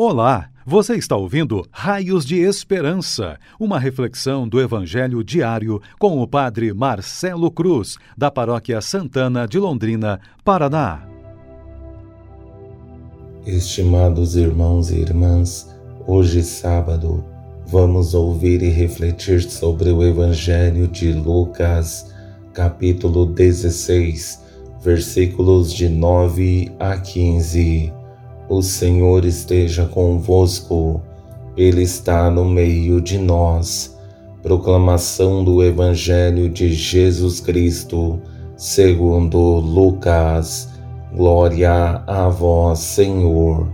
Olá, você está ouvindo Raios de Esperança, uma reflexão do Evangelho diário com o Padre Marcelo Cruz, da Paróquia Santana de Londrina, Paraná. Estimados irmãos e irmãs, hoje sábado, vamos ouvir e refletir sobre o Evangelho de Lucas, capítulo 16, versículos de 9 a 15. O Senhor esteja convosco, Ele está no meio de nós. Proclamação do Evangelho de Jesus Cristo, segundo Lucas. Glória a vós, Senhor.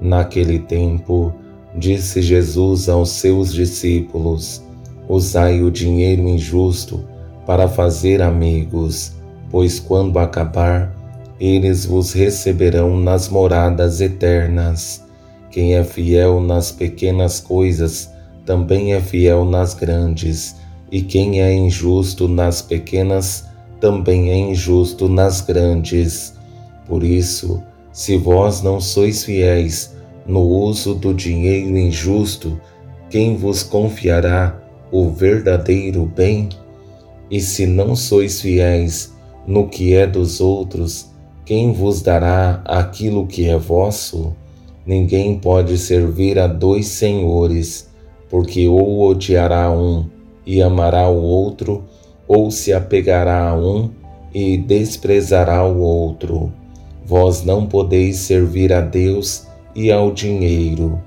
Naquele tempo, disse Jesus aos seus discípulos: Usai o dinheiro injusto para fazer amigos, pois quando acabar, eles vos receberão nas moradas eternas. Quem é fiel nas pequenas coisas, também é fiel nas grandes, e quem é injusto nas pequenas, também é injusto nas grandes. Por isso, se vós não sois fiéis no uso do dinheiro injusto, quem vos confiará o verdadeiro bem? E se não sois fiéis no que é dos outros, quem vos dará aquilo que é vosso? Ninguém pode servir a dois senhores, porque ou odiará um e amará o outro, ou se apegará a um e desprezará o outro. Vós não podeis servir a Deus e ao dinheiro.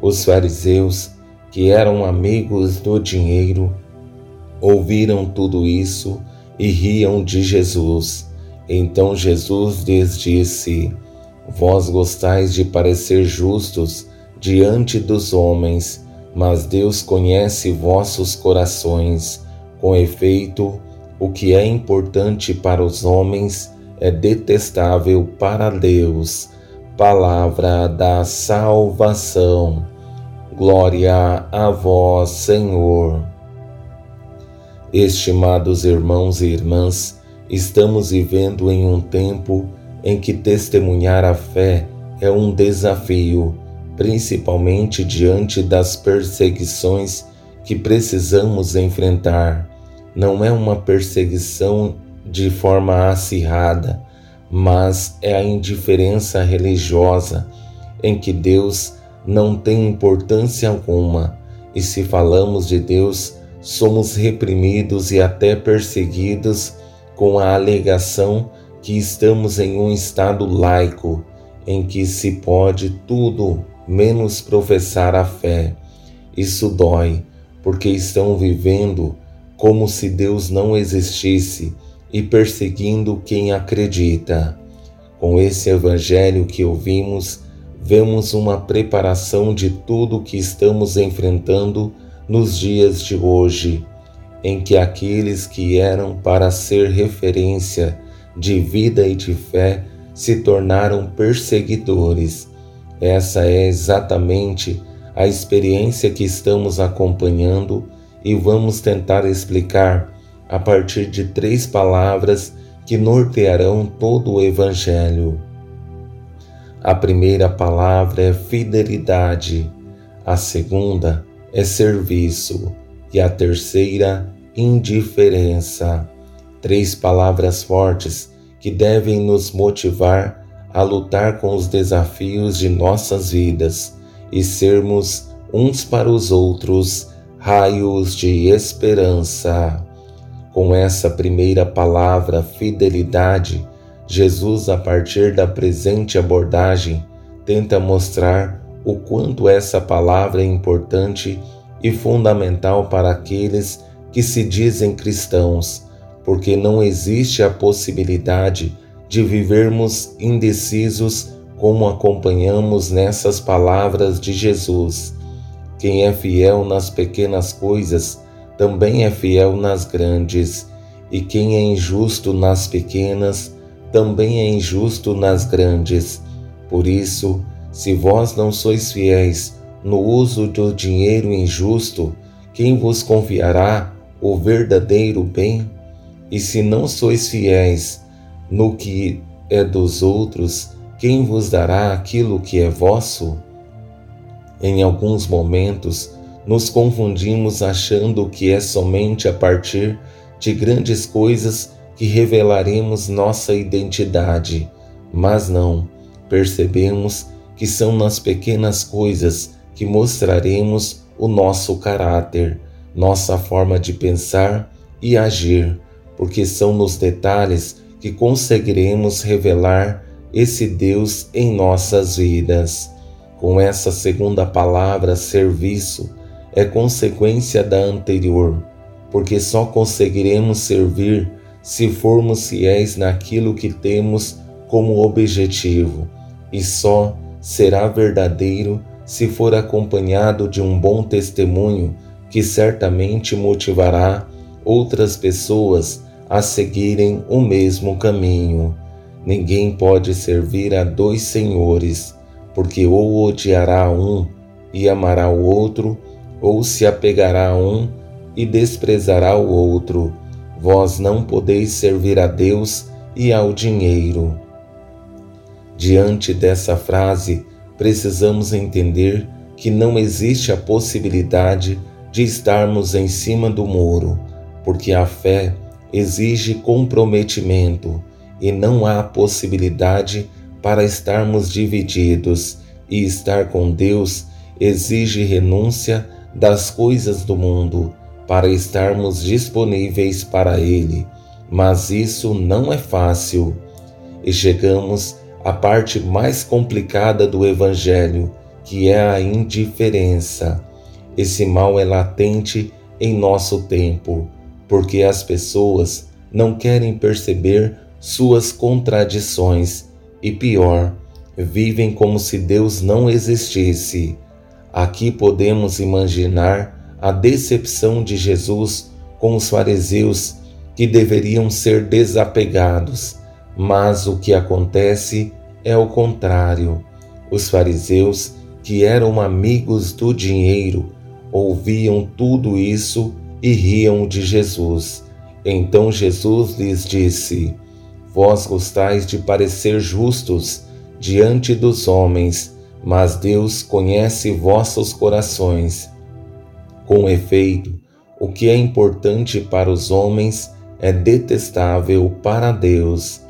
Os fariseus, que eram amigos do dinheiro, ouviram tudo isso e riam de Jesus. Então Jesus lhes disse: Vós gostais de parecer justos diante dos homens, mas Deus conhece vossos corações. Com efeito, o que é importante para os homens é detestável para Deus. Palavra da salvação. Glória a vós, Senhor. Estimados irmãos e irmãs, Estamos vivendo em um tempo em que testemunhar a fé é um desafio, principalmente diante das perseguições que precisamos enfrentar. Não é uma perseguição de forma acirrada, mas é a indiferença religiosa em que Deus não tem importância alguma, e se falamos de Deus, somos reprimidos e até perseguidos com a alegação que estamos em um estado laico em que se pode tudo menos professar a fé. Isso dói, porque estão vivendo como se Deus não existisse e perseguindo quem acredita. Com esse evangelho que ouvimos, vemos uma preparação de tudo que estamos enfrentando nos dias de hoje em que aqueles que eram para ser referência de vida e de fé se tornaram perseguidores. Essa é exatamente a experiência que estamos acompanhando e vamos tentar explicar a partir de três palavras que nortearão todo o Evangelho. A primeira palavra é fidelidade, a segunda é serviço e a terceira, indiferença. Três palavras fortes que devem nos motivar a lutar com os desafios de nossas vidas e sermos uns para os outros raios de esperança. Com essa primeira palavra, fidelidade, Jesus, a partir da presente abordagem, tenta mostrar o quanto essa palavra é importante e fundamental para aqueles que se dizem cristãos, porque não existe a possibilidade de vivermos indecisos como acompanhamos nessas palavras de Jesus. Quem é fiel nas pequenas coisas também é fiel nas grandes, e quem é injusto nas pequenas também é injusto nas grandes. Por isso, se vós não sois fiéis no uso do dinheiro injusto, quem vos confiará o verdadeiro bem? E se não sois fiéis no que é dos outros, quem vos dará aquilo que é vosso? Em alguns momentos, nos confundimos achando que é somente a partir de grandes coisas que revelaremos nossa identidade, mas não, percebemos que são nas pequenas coisas que mostraremos o nosso caráter, nossa forma de pensar e agir, porque são nos detalhes que conseguiremos revelar esse Deus em nossas vidas. Com essa segunda palavra, serviço, é consequência da anterior, porque só conseguiremos servir se formos fiéis naquilo que temos como objetivo, e só será verdadeiro se for acompanhado de um bom testemunho que certamente motivará outras pessoas a seguirem o mesmo caminho. Ninguém pode servir a dois senhores, porque ou odiará um e amará o outro, ou se apegará a um e desprezará o outro. Vós não podeis servir a Deus e ao dinheiro. Diante dessa frase, precisamos entender que não existe a possibilidade de estarmos em cima do muro, porque a fé exige comprometimento e não há possibilidade para estarmos divididos, e estar com Deus exige renúncia das coisas do mundo para estarmos disponíveis para Ele. Mas isso não é fácil. E chegamos à parte mais complicada do Evangelho, que é a indiferença. Esse mal é latente em nosso tempo porque as pessoas não querem perceber suas contradições e, pior, vivem como se Deus não existisse. Aqui podemos imaginar a decepção de Jesus com os fariseus que deveriam ser desapegados, mas o que acontece é o contrário. Os fariseus, que eram amigos do dinheiro, ouviam tudo isso e riam de Jesus. Então Jesus lhes disse: Vós gostais de parecer justos diante dos homens, mas Deus conhece vossos corações. Com efeito, o que é importante para os homens é detestável para Deus.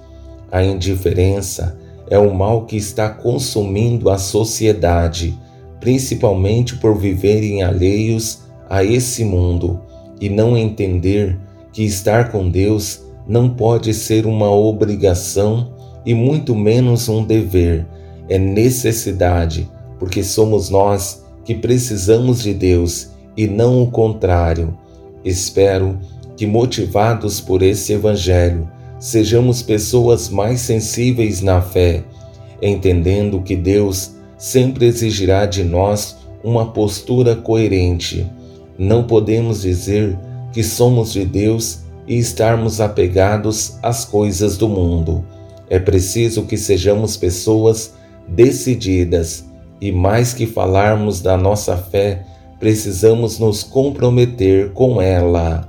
A indiferença é o mal que está consumindo a sociedade, principalmente por viverem alheios a esse mundo e não entender que estar com Deus não pode ser uma obrigação e muito menos um dever, é necessidade, porque somos nós que precisamos de Deus e não o contrário. Espero que, motivados por esse Evangelho, sejamos pessoas mais sensíveis na fé, entendendo que Deus sempre exigirá de nós uma postura coerente não podemos dizer que somos de Deus e estarmos apegados às coisas do mundo. É preciso que sejamos pessoas decididas e, mais que falarmos da nossa fé, precisamos nos comprometer com ela.